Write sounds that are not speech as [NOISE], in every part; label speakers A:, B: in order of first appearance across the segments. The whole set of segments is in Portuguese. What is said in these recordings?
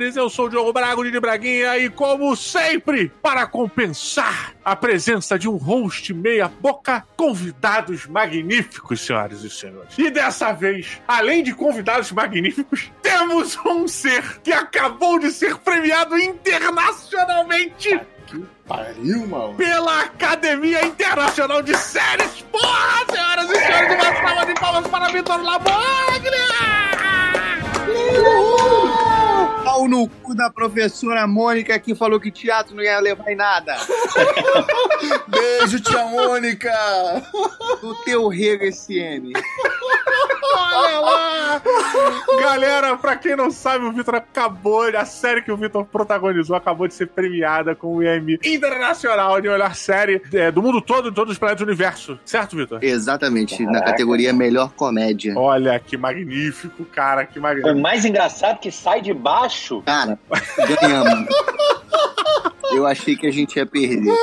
A: Eu sou o Diogo Brago de Braguinha e, como sempre, para compensar a presença de um host meia-boca, convidados magníficos, senhoras e senhores. E dessa vez, além de convidados magníficos, temos um ser que acabou de ser premiado internacionalmente
B: Que pariu, mano.
A: pela Academia Internacional de Séries. Porra, senhoras e senhores, uma salva de palmas para Vitor Laboglia!
C: Pau no cu da professora Mônica que falou que teatro não ia levar em nada. [LAUGHS]
B: Beijo, tia Mônica.
C: Do teu rego SM.
A: Olha lá! Galera, pra quem não sabe, o Vitor acabou, a série que o Vitor protagonizou acabou de ser premiada com o Emmy Internacional de melhor série é, do mundo todo, de todos os planetas do universo. Certo, Vitor?
C: Exatamente, na categoria melhor comédia.
A: Olha, que magnífico, cara, que
D: Foi
A: magnífico.
D: mais engraçado que sai de baixo.
C: Cara, ganhamos. [LAUGHS] Eu achei que a gente ia perder.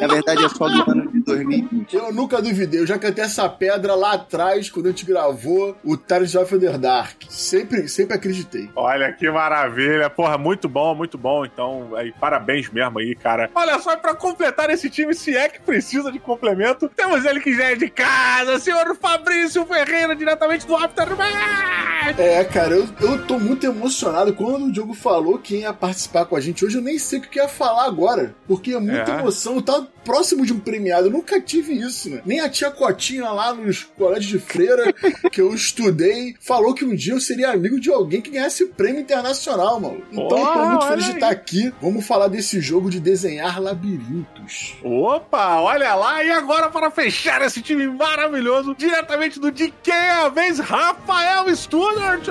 C: Na verdade, é só do ano 2020.
B: Eu nunca duvidei, eu já cantei essa pedra lá atrás, quando a gente gravou o Tales of the Dark. Sempre, sempre acreditei.
A: Olha que maravilha, porra, muito bom, muito bom. Então, aí, parabéns mesmo aí, cara. Olha só, pra completar esse time, se é que precisa de complemento, temos ele que já é de casa, senhor Fabrício Ferreira, diretamente do Aftermath!
B: É, cara, eu, eu tô muito emocionado. Quando o Diogo falou que ia participar com a gente hoje, eu nem sei o que ia falar agora. Porque é muita
A: É.
B: emoção. Eu tava próximo de um premiado. Nunca tive isso, né? Nem a tia Cotinha lá nos colégios de freira que eu estudei falou que um dia eu seria amigo de alguém que ganhasse prêmio internacional, mano. Então, eu tô muito feliz de estar aqui. Vamos falar desse jogo de desenhar labirintos.
A: Opa, olha lá, e agora para fechar esse time maravilhoso, diretamente do De Quem é a Vez, Rafael Studart!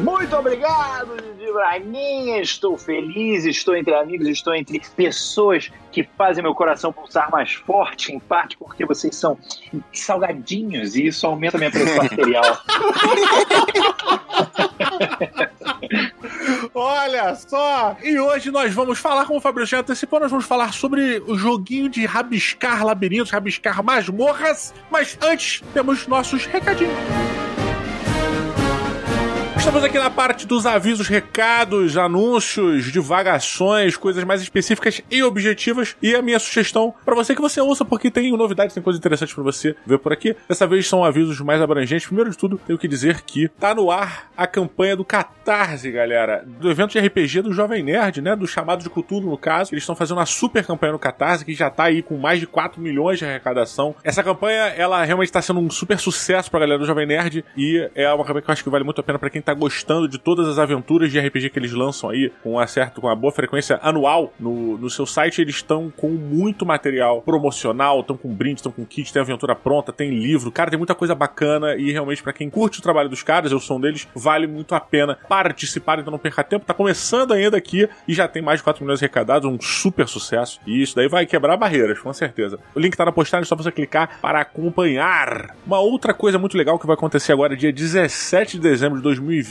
D: Muito obrigado, Didi Braguinha. Estou feliz, estou entre amigos, estou entre pessoas que fazem meu coração pulsar mais forte, em parte porque vocês são salgadinhos e isso aumenta minha pressão [LAUGHS] arterial.
A: Olha só! E hoje nós vamos falar, como o Fabrício já antecipou, nós vamos falar sobre o joguinho de rabiscar labirintos, rabiscar masmorras. Mas antes, temos nossos recadinhos. Estamos aqui na parte dos avisos, recados, anúncios, divagações, coisas mais específicas e objetivas. E a minha sugestão para você que você ouça, porque tem novidades, tem coisas interessantes para você ver por aqui. Dessa vez são avisos mais abrangentes. Primeiro de tudo, tenho que dizer que tá no ar a campanha do Catarse, galera, do evento de RPG do Jovem Nerd, né? Do chamado de Cthulhu, no caso. Eles estão fazendo uma super campanha no Catarse, que já tá aí com mais de 4 milhões de arrecadação. Essa campanha, ela realmente tá sendo um super sucesso pra galera do Jovem Nerd e é uma campanha que eu acho que vale muito a pena pra quem tá gostando de todas as aventuras de RPG que eles lançam aí, com certa, com uma boa frequência anual no, no seu site. Eles estão com muito material promocional, estão com brinde, estão com kit, tem aventura pronta, tem livro. Cara, tem muita coisa bacana e realmente pra quem curte o trabalho dos caras, eu sou um deles, vale muito a pena participar, então não perca tempo. Tá começando ainda aqui e já tem mais de 4 milhões arrecadados, um super sucesso. E isso daí vai quebrar barreiras, com certeza. O link tá na postagem, só você clicar para acompanhar. Uma outra coisa muito legal que vai acontecer agora, dia 17 de dezembro de 2020,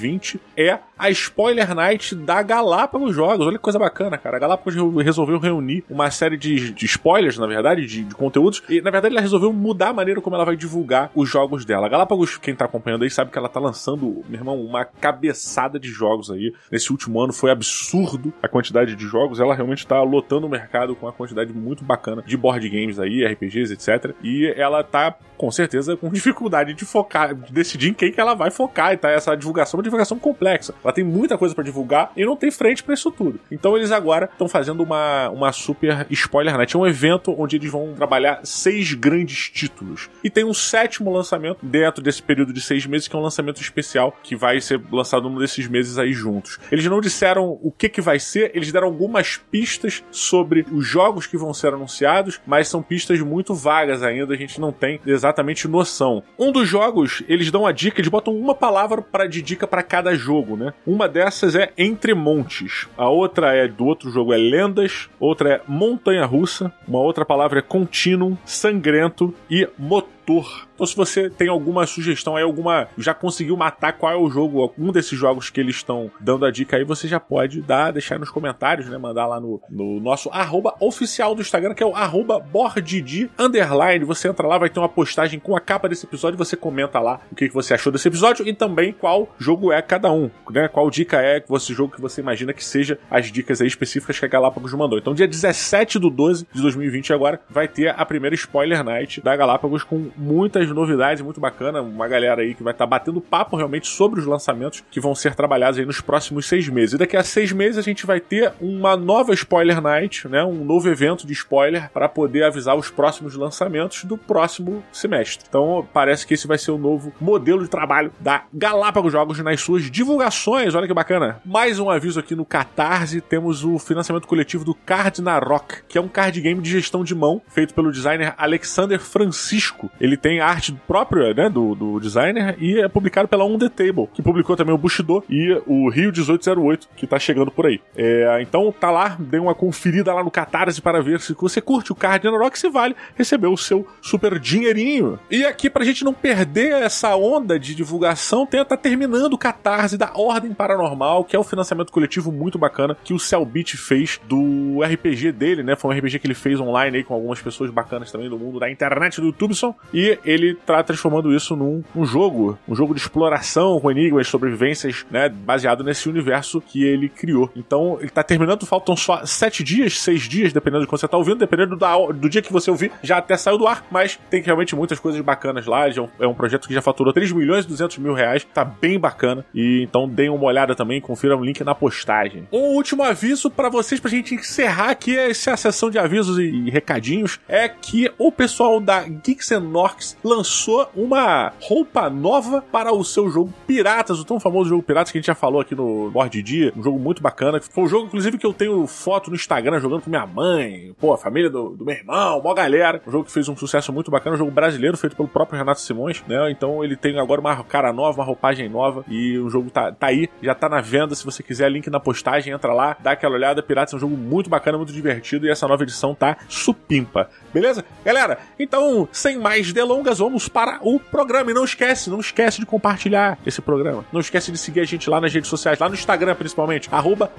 A: é a Spoiler Night da Galápagos Jogos. Olha que coisa bacana, cara. A Galápagos re- resolveu reunir uma série de, de spoilers, na verdade, de, de conteúdos. E, na verdade, ela resolveu mudar a maneira como ela vai divulgar os jogos dela. A Galápagos, quem tá acompanhando aí, sabe que ela tá lançando, meu irmão, uma cabeçada de jogos aí. Nesse último ano foi absurdo a quantidade de jogos. Ela realmente tá lotando o mercado com uma quantidade muito bacana de board games aí, RPGs, etc. E ela tá, com certeza, com dificuldade de focar, de decidir em quem que ela vai focar. E tá essa divulgação, divulgação complexa. Ela tem muita coisa pra divulgar e não tem frente pra isso tudo. Então eles agora estão fazendo uma, uma super spoiler night. É um evento onde eles vão trabalhar seis grandes títulos. E tem um sétimo lançamento dentro desse período de seis meses, que é um lançamento especial que vai ser lançado num desses meses aí juntos. Eles não disseram o que que vai ser, eles deram algumas pistas sobre os jogos que vão ser anunciados, mas são pistas muito vagas ainda, a gente não tem exatamente noção. Um dos jogos, eles dão a dica, eles botam uma palavra para de dica para cada jogo, né? Uma dessas é Entre Montes, a outra é do outro jogo é Lendas, outra é Montanha Russa, uma outra palavra é Continuum, Sangrento e Motor autor. Então, se você tem alguma sugestão aí, alguma. já conseguiu matar qual é o jogo, algum desses jogos que eles estão dando a dica aí, você já pode dar, deixar nos comentários, né? Mandar lá no, no nosso arroba oficial do Instagram, que é o arroba bordid underline. Você entra lá, vai ter uma postagem com a capa desse episódio, você comenta lá o que, que você achou desse episódio e também qual jogo é cada um, né? Qual dica é esse jogo que você imagina que seja as dicas aí específicas que a Galápagos mandou. Então, dia 17 do 12 de 2020 agora vai ter a primeira Spoiler Night da Galápagos com muitas novidades, muito bacana. Uma galera aí que vai estar tá batendo papo realmente sobre os lançamentos que vão ser trabalhados aí nos próximos seis meses. E daqui a seis meses a gente vai ter uma nova Spoiler Night, né? Um novo evento de spoiler para poder avisar os próximos lançamentos do próximo semestre. Então, parece que esse vai ser o novo modelo de trabalho da Galápagos Jogos nas suas divulgações. Olha que bacana. Mais um aviso aqui no Catarse, temos o financiamento coletivo do Cardinarok, que é um card game de gestão de mão feito pelo designer Alexander Francisco. Ele tem arte própria, né, do, do designer e é publicado pela On The Table, que publicou também o Bushido e o Rio 1808, que tá chegando por aí. É, então tá lá, dê uma conferida lá no Catarse para ver se você curte o Cardinarok, se vale receber o seu super dinheirinho. E aqui pra gente não perder essa onda de divulgação, tem, tá terminando o Catarse da Ordem Paranormal, que é o financiamento coletivo muito bacana que o Cellbit fez do RPG dele, né? Foi um RPG que ele fez online aí com algumas pessoas bacanas também do mundo da internet do YouTubeson. E ele tá transformando isso num um jogo, um jogo de exploração com enigmas, sobrevivências, né? Baseado nesse universo que ele criou. Então, ele tá terminando, faltam só sete dias, seis dias, dependendo de quando você tá ouvindo, dependendo do, do dia que você ouvir, já até saiu do ar, mas tem realmente muitas coisas bacanas lá. É um, é um projeto que já faturou 3 milhões e 200 mil reais, tá bem bacana. E então deem uma olhada também, confira o link na postagem. Um último aviso para vocês, pra gente encerrar aqui essa sessão de avisos e recadinhos, é que o pessoal da Geeks and Norks lançou uma roupa nova para o seu jogo Piratas, o tão famoso jogo Piratas que a gente já falou aqui no Board Dia, um jogo muito bacana. Foi um jogo, inclusive, que eu tenho foto no Instagram jogando com minha mãe, pô, a família do, do meu irmão, uma galera. Um jogo que fez um sucesso muito bacana, um jogo brasileiro feito pelo próprio Renato Simões, né? Então ele tem agora uma cara nova, uma roupagem nova e o jogo tá, tá aí, já tá na venda. Se você quiser, link na postagem, entra lá, dá aquela olhada. Piratas é um jogo muito bacana, muito divertido e essa nova edição tá supimpa. Beleza? Galera, então, sem mais delongas, vamos para o programa. E não esquece, não esquece de compartilhar esse programa. Não esquece de seguir a gente lá nas redes sociais, lá no Instagram principalmente, arroba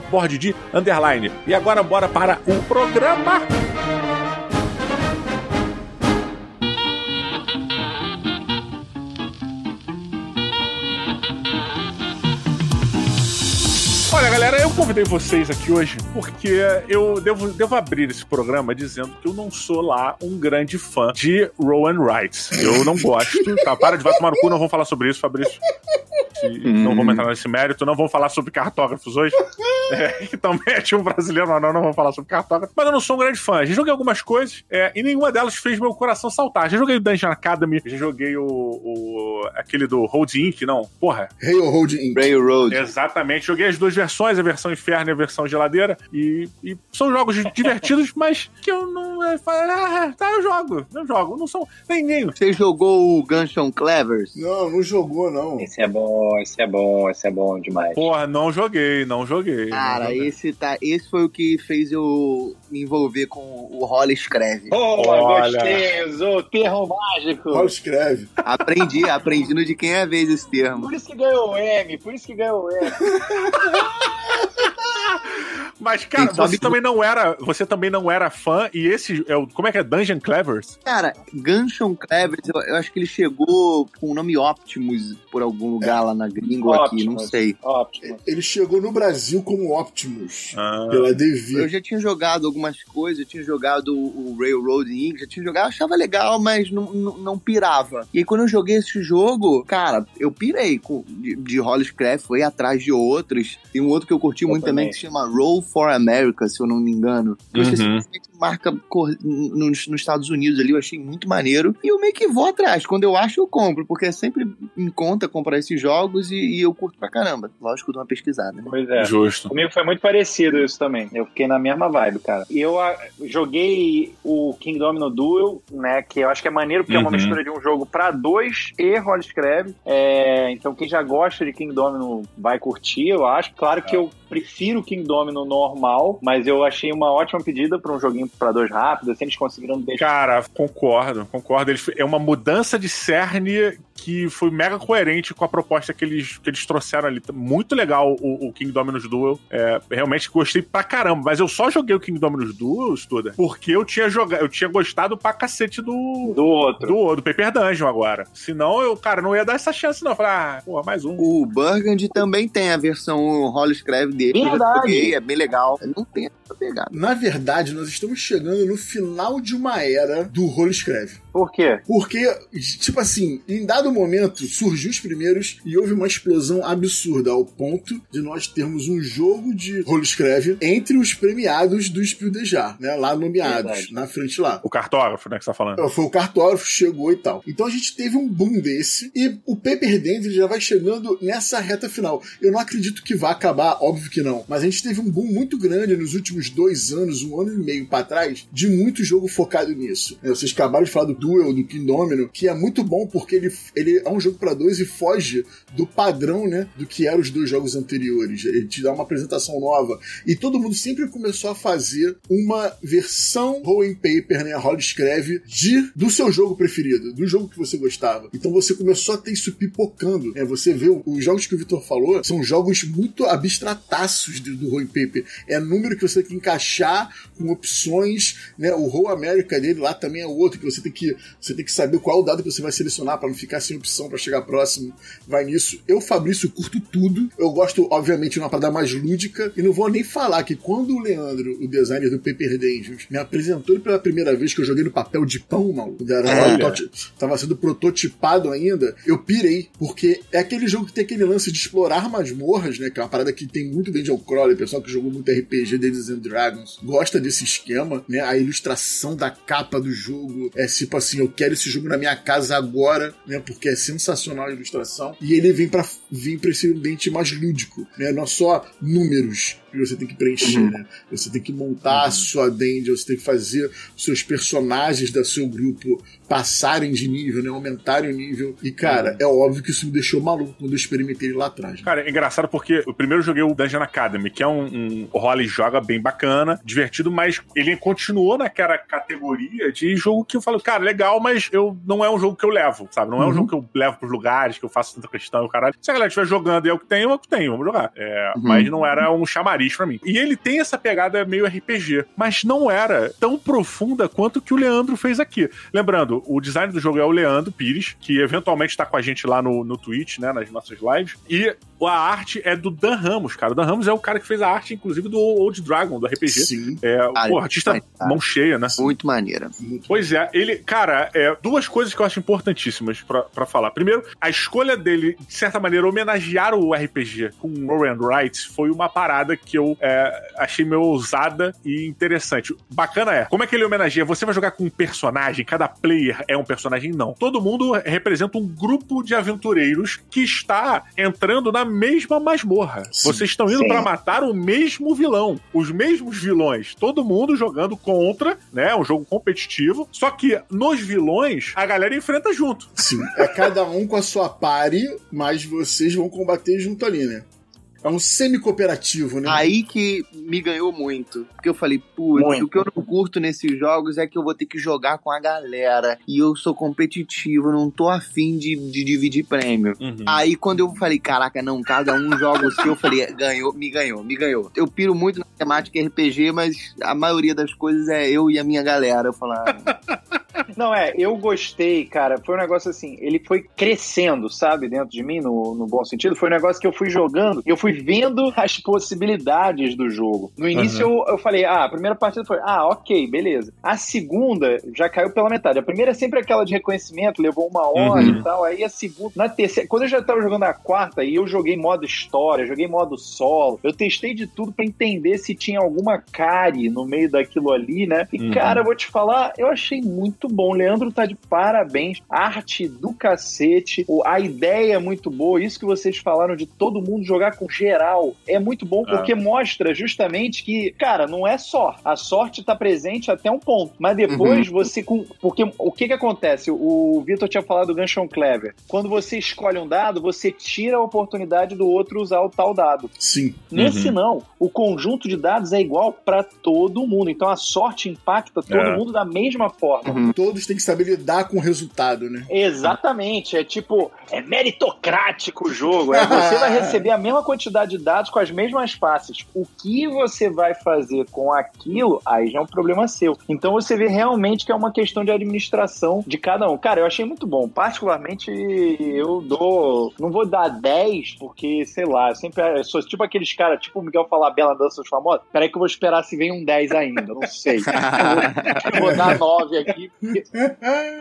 A: underline. E agora bora para o programa. Galera, eu convidei vocês aqui hoje porque eu devo, devo abrir esse programa dizendo que eu não sou lá um grande fã de Rowan Wright. Eu não gosto, tá? Para de vai tomar no cu, não vamos falar sobre isso, Fabrício. Hum. Não vamos entrar nesse mérito, não vamos falar sobre cartógrafos hoje. [LAUGHS] É, que também é de um brasileiro, mas não, não vamos falar sobre cartógrafo. Mas eu não sou um grande fã. Já joguei algumas coisas é, e nenhuma delas fez meu coração saltar. Já joguei o Dungeon Academy, já joguei o, o aquele do Road Inc, não. Porra.
B: Railroad Inc.
C: Railroad.
A: Exatamente. Joguei as duas versões, a versão inferno e a versão geladeira. E, e são jogos [LAUGHS] divertidos, mas que eu não. É, ah, tá, eu jogo. Eu jogo. Não são nem nem.
C: Você jogou o Gunshot Clevers?
B: Não, não jogou, não.
D: Esse é bom, esse é bom, esse é bom demais.
A: Porra, não joguei, não joguei.
C: Cara,
A: não joguei.
C: esse, tá, esse foi o que fez eu me envolver com o Holly Escreve.
A: Olha.
D: gostei, usou o termo mágico.
B: Paulo escreve.
C: Aprendi, aprendi no de quem é vez esse termo.
D: Por isso que ganhou o M, por isso que ganhou o M. [LAUGHS]
A: Mas, cara, você
C: que-
A: também não era. Você também não era fã, e esse é o. Como é que é? Dungeon Clevers?
C: Cara, Gunshot Clevers, eu, eu acho que ele chegou com o nome Optimus por algum lugar lá na gringo aqui, não
D: Optimus.
C: sei.
D: Ótimo.
B: Ele chegou no Brasil como Optimus.
A: Ah.
B: Pela
C: Eu
B: Devir.
C: já tinha jogado algumas coisas, eu tinha jogado o o Railroad Inc., já tinha jogado, achava legal, mas não, não, não pirava. E aí quando eu joguei esse jogo, cara, eu pirei com, de, de Holliscraft, foi atrás de outros. Tem um outro que eu curti
D: Eu
C: muito também,
D: também.
C: que se chama Roll for America, se eu não me engano. Você
A: Uhum.
C: Marca cor- nos, nos Estados Unidos ali, eu achei muito maneiro. E eu meio que vou atrás, quando eu acho eu compro, porque é sempre em conta comprar esses jogos e, e eu curto pra caramba. Lógico, dou uma pesquisada, né?
D: Pois é.
A: Justo.
D: Comigo foi muito parecido isso também. Eu fiquei na mesma vibe, cara. E eu ah, joguei o King Domino Duel, né? Que eu acho que é maneiro porque é uma
A: Uhum.
D: mistura de um jogo pra dois e Roll Scrab. É, então quem já gosta de King Domino vai curtir, eu acho. Claro que eu prefiro o King Domino normal, mas eu achei uma ótima pedida pra um joguinho muito pra dois rápido, assim, eles conseguiram deixar.
A: Cara, concordo, concordo. Ele, é uma mudança de cerne que foi mega coerente com a proposta que eles, que eles trouxeram ali. Muito legal o, o King Dominus Duel. É, realmente gostei pra caramba. Mas eu só joguei o King Dominus Duel, Studa, porque eu tinha jogado, eu tinha gostado pra cacete do.
D: Do outro.
A: Do, do Paper Dungeon agora. Senão eu, cara, não ia dar essa chance, não. Falar, ah, pô, mais um.
C: O Burgundy também tem a versão Hollow Scrave dele.
D: Verdade.
C: joguei, é bem legal. Não tem essa pegada.
B: Na verdade, nós estamos chegando no final de uma era do Rolo Escreve.
D: Por quê?
B: Porque, tipo assim, em dado momento surgiu os primeiros e houve uma explosão absurda ao ponto de nós termos um jogo de rolo escreve entre os premiados do Spiel de Jar, né? Lá nomeados,
D: Verdade.
B: na frente lá.
A: O cartógrafo, né, que você tá falando.
B: Foi o cartógrafo, chegou e tal. Então a gente teve um boom desse e o Paper Dance já vai chegando nessa reta final. Eu não acredito que vá acabar, óbvio que não. Mas a gente teve um boom muito grande nos últimos dois anos, um ano e meio pra trás, de muito jogo focado nisso. É, Vocês acabaram de falar do Duel, do Kingdomino, que é muito bom porque ele, ele é um jogo pra dois e foge do padrão, né, do que eram os dois jogos anteriores. Ele te dá uma apresentação nova. E todo mundo sempre começou a fazer uma versão roll and paper, né, roll escreve, de, do seu jogo preferido, do jogo que você gostava. Então você começou a ter isso pipocando. Né? Você vê os jogos que o Vitor falou, são jogos muito abstrataços do, do roll and paper. É número que você tem que encaixar com opções, né? O roll América dele lá também é outro que você tem que você tem que saber qual é o dado que você vai selecionar para não ficar sem opção para chegar próximo. Vai nisso. Eu, Fabrício, curto tudo. Eu gosto, obviamente, de uma parada mais lúdica. E não vou nem falar que quando o Leandro, o designer do Paper Dungeons, me apresentou ele pela primeira vez que eu joguei no papel de pão, mal, era
A: Olha.
B: prototi- tava sendo prototipado ainda, eu pirei, porque é aquele jogo que tem aquele lance de explorar masmorras, né? Que é uma parada que tem muito Dungeon Crawler, o pessoal que jogou muito RPG Dungeons and Dragons gosta desse esquema, né? A ilustração da capa do jogo é tipo assim, eu quero esse jogo na minha casa agora, né? Porque é sensacional a ilustração. E ele vem para vir para esse ambiente mais lúdico, né? Não só números que você tem que preencher, né? Você tem que montar a sua dungeon, você tem que fazer os seus personagens da seu grupo passarem de nível, né? Aumentarem o nível. E, cara, é óbvio que isso me deixou maluco quando eu experimentei ele lá atrás. né?
A: Cara, é engraçado porque eu primeiro joguei o Dungeon Academy, que é um, um role joga bem bacana, divertido, mas ele continuou naquela categoria de jogo que eu falo, cara, legal, mas eu não é um jogo que eu levo, sabe? Não é um
B: Uhum.
A: jogo que eu levo pros lugares, que eu faço tanta questão e o caralho. Se a galera estiver jogando e é o que tem, é o que tem, vamos jogar. É,
C: Uhum.
A: Mas não era um chamariz pra mim. E ele tem essa pegada meio RPG, mas não era tão profunda quanto que o Leandro fez aqui. Lembrando, o design do jogo é o Leandro Pires, que eventualmente tá com a gente lá no, no Twitch, né, nas nossas lives. E a arte é do Dan Ramos, cara. O Dan Ramos é o cara que fez a arte, inclusive, do Old Dragon, do RPG.
B: Sim.
A: É,
C: Ah,
A: pô, artista
C: ele faz,
A: mão cheia, né?
C: Muito maneira.
B: Muito
A: Pois é, ele, cara, é, duas coisas que eu acho importantíssimas pra, pra falar. Primeiro, a escolha dele, de certa maneira, homenagear o RPG com Roll and Write foi uma parada que eu é, achei meio ousada e interessante. Bacana é, como é que ele homenageia? Você vai jogar com um personagem, cada player é um personagem? Não. Todo mundo representa um grupo de aventureiros que está entrando na mesma masmorra.
B: Sim.
A: Vocês estão indo pra matar o mesmo vilão, os mesmos vilões, todo mundo jogando contra, né? Um jogo competitivo. Só que nos vilões a galera enfrenta junto.
B: Sim. É cada um com a sua pare, mas vocês vão combater junto ali, né? É um semi-cooperativo, né?
C: Aí que me ganhou muito. Porque eu falei, putz, o que eu não curto nesses jogos é que eu vou ter que jogar com a galera. E eu sou competitivo, não tô afim de, de dividir prêmio.
A: Uhum.
C: Aí quando eu falei, caraca, não, cada um joga o seu, eu falei, ganhou, me ganhou, me ganhou. Eu piro muito na temática RPG, mas a maioria das coisas é eu e a minha galera. Eu falo, ah,
D: Não, é, eu gostei, cara. Foi um negócio assim, ele foi crescendo, sabe, dentro de mim, no, no bom sentido. Foi um negócio que eu fui jogando eu fui vendo as possibilidades do jogo. No início eu, eu falei, ah, a primeira partida foi, ah, ok, beleza. A segunda já caiu pela metade. A primeira é sempre aquela de reconhecimento, levou uma hora
A: Uhum.
D: e tal. Aí a segunda, na terceira, quando eu já tava jogando a quarta e eu joguei modo história, joguei modo solo, eu testei de tudo pra entender se tinha alguma cari no meio daquilo ali, né? E
A: Uhum.
D: cara, eu vou te falar, eu achei muito bom. bom. O Leandro tá de parabéns. Arte do cacete. O- A ideia é muito boa. Isso que vocês falaram de todo mundo jogar com geral é muito bom
A: Ah.
D: porque mostra justamente que, cara, não é só. A sorte tá presente até um ponto. Mas depois você. com- Porque o que que acontece? O Vitor tinha falado do Ganchon Clever. Quando você escolhe um dado, você tira a oportunidade do outro usar o tal dado.
B: Sim.
D: Nesse não, o conjunto de dados é igual para todo mundo. Então a sorte impacta todo
A: É.
D: mundo da mesma forma.
C: Uhum.
B: Todos têm que saber lidar com o resultado, né?
D: Exatamente, é tipo, é meritocrático o jogo. É, você vai [LAUGHS] receber a mesma quantidade de dados com as mesmas faces. O que você vai fazer com aquilo, aí já é um problema seu. Então você vê realmente que é uma questão de administração de cada um. Cara, eu achei muito bom. Particularmente, eu dou. Não vou dar 10, porque, sei lá, eu sempre eu sou tipo aqueles caras, tipo o Miguel falar Bela Dança dos Famosos. Peraí que eu vou esperar se vem um 10 ainda, não sei. [LAUGHS] Eu vou, eu vou dar 9 aqui,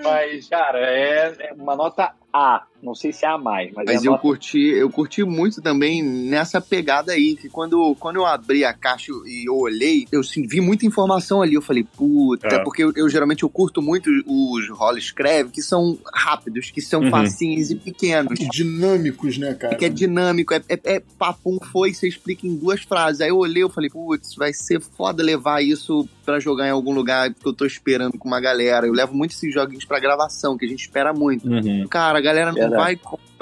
D: mas, cara, é, é uma nota A. Não sei se é A mais, mas,
C: Mas
D: é
C: eu
D: nota
C: curti, eu curti muito também nessa pegada aí, que quando, quando eu abri a caixa e eu olhei, eu sim, vi muita informação ali. Eu falei, puta,
A: É.
C: porque eu, eu geralmente eu curto muito os roll escreve que são rápidos, que são
A: Uhum.
C: facinhos e pequenos.
B: E dinâmicos, né, cara?
C: Que é dinâmico, é, é, é papum, foi, você explica em duas frases. Aí eu olhei, eu falei, putz, vai ser foda levar isso pra jogar em algum lugar que eu tô esperando com uma galera. Eu levo muito esses joguinhos pra gravação, que a gente espera muito.
A: Uhum.
C: Cara, a galera não
D: Verdade.
C: vai comprar.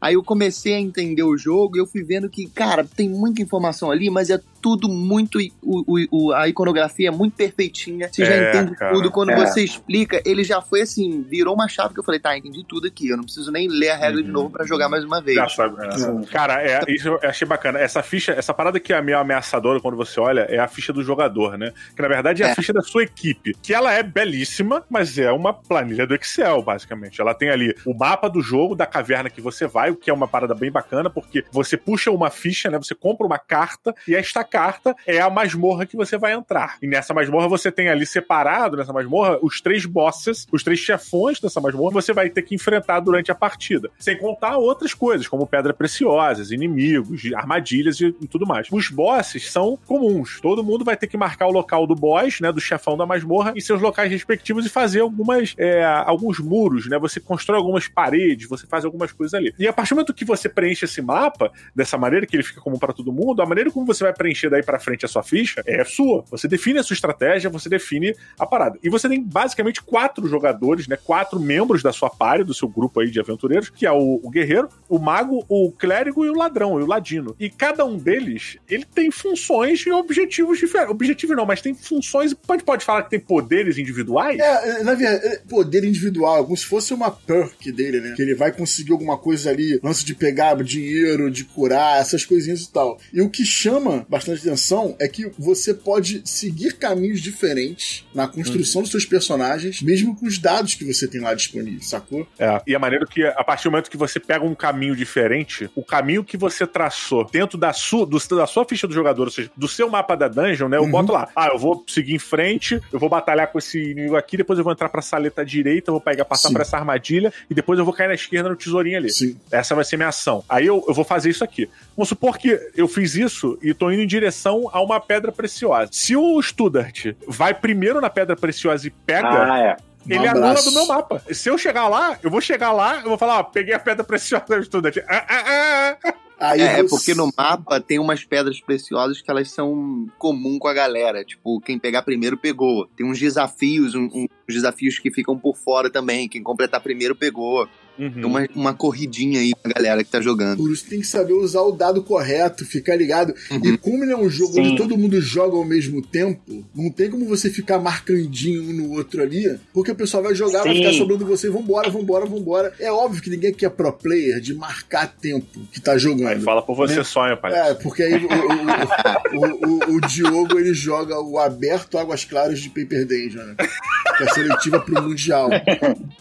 C: Aí eu comecei a entender o jogo e eu fui vendo que, cara, tem muita informação ali, mas é tudo muito. O, o- o- a iconografia é muito perfeitinha. Você já
A: É,
C: entende
A: cara.
C: tudo. Quando
D: É.
C: você explica, ele já foi assim, virou uma chave que eu falei, tá, entendi tudo aqui. Eu não preciso nem ler a regra de
A: Uhum.
C: novo pra jogar mais uma vez.
A: Já sabe, é. Cara, é, isso eu achei bacana. Essa ficha, essa parada que é meio ameaçadora quando você olha, é a ficha do jogador, né? Que na verdade é a
C: É.
A: ficha da sua equipe. Que ela é belíssima, mas é uma planilha do Excel, basicamente. Ela tem ali o mapa do jogo, da caverna que você vai, o que é uma parada bem bacana, porque você puxa uma ficha, né? Você compra uma carta, e esta carta é a masmorra que você vai entrar. E nessa masmorra você tem ali separado, nessa masmorra, os três bosses, os três chefões dessa masmorra, você vai ter que enfrentar durante a partida. Sem contar outras coisas, como pedras preciosas, inimigos, armadilhas e, e tudo mais. Os bosses são comuns. Todo mundo vai ter que marcar o local do boss, né? Do chefão da masmorra e seus locais respectivos e fazer algumas, é, alguns muros, né? Você constrói algumas paredes, você faz algumas coisas ali. E a partir do momento que você preenche esse mapa dessa maneira, que ele fica comum para todo mundo, a maneira como você vai preencher daí pra frente a sua ficha é sua. Você define a sua estratégia, você define a parada. E você tem basicamente quatro jogadores, né? Quatro membros da sua party, do seu grupo aí de aventureiros, que é o, o guerreiro, o mago, o clérigo e o ladrão, e o ladino. E cada um deles, ele tem funções e objetivos diferentes. Objetivos não, mas tem funções. Pode, pode falar que tem poderes individuais?
B: É, na verdade, é poder individual, como se fosse uma perk dele, né? Que ele vai conseguir alguma coisa ali, lance de pegar dinheiro, de curar, essas coisinhas e tal. E o que chama bastante atenção é que você pode seguir caminhos diferentes na construção dos seus personagens, mesmo com os dados que você tem lá disponíveis, sacou?
A: É. E é maneiro que, a partir do momento que você pega um caminho diferente, o caminho que você traçou dentro da sua, do- da sua ficha do jogador, ou seja, do seu mapa da dungeon, né? Eu
B: Uhum.
A: boto lá, ah, eu vou seguir em frente, eu vou batalhar com esse inimigo aqui, depois eu vou entrar pra saleta direita, vou pegar, passar
B: Sim.
A: por essa armadilha, e depois eu vou cair na esquerda no tesourinho ali.
B: Sim.
A: Essa vai ser minha ação. Aí eu, eu vou fazer isso aqui. Vamos supor que eu fiz isso e tô indo em direção a uma pedra preciosa. Se o Studart vai primeiro na pedra preciosa e pega,
D: Ah, é.
B: Um
A: ele anula
B: abraço.
A: do meu mapa. Se eu chegar lá, eu vou chegar lá, eu vou falar, ó, peguei a pedra preciosa do estudante. Ah, ah, ah, ah.
B: Aí
C: É, é
B: você-
C: porque no mapa tem umas pedras preciosas que elas são comum com a galera. Tipo, quem pegar primeiro pegou. Tem uns desafios, um- um- uns desafios que ficam por fora também. Quem completar primeiro pegou.
A: Uhum.
C: Uma, uma corridinha aí com a galera que tá jogando.
B: Por isso tem que saber usar o dado correto, ficar ligado. E como ele é um jogo
D: Sim.
B: onde todo mundo joga ao mesmo tempo, não tem como você ficar marcandinho um no outro ali, porque o pessoal vai jogar, vai
D: Sim.
B: ficar sobrando você, vambora, vambora, vambora. É óbvio que ninguém aqui é pro player de marcar tempo que tá
A: Aí
B: jogando.
A: fala por você,
B: Né?
A: sonha, pai.
B: É, porque aí o, o- o- o- o Diogo ele joga o aberto Águas Claras de Paper Dungeon, né? Que é seletiva pro Mundial.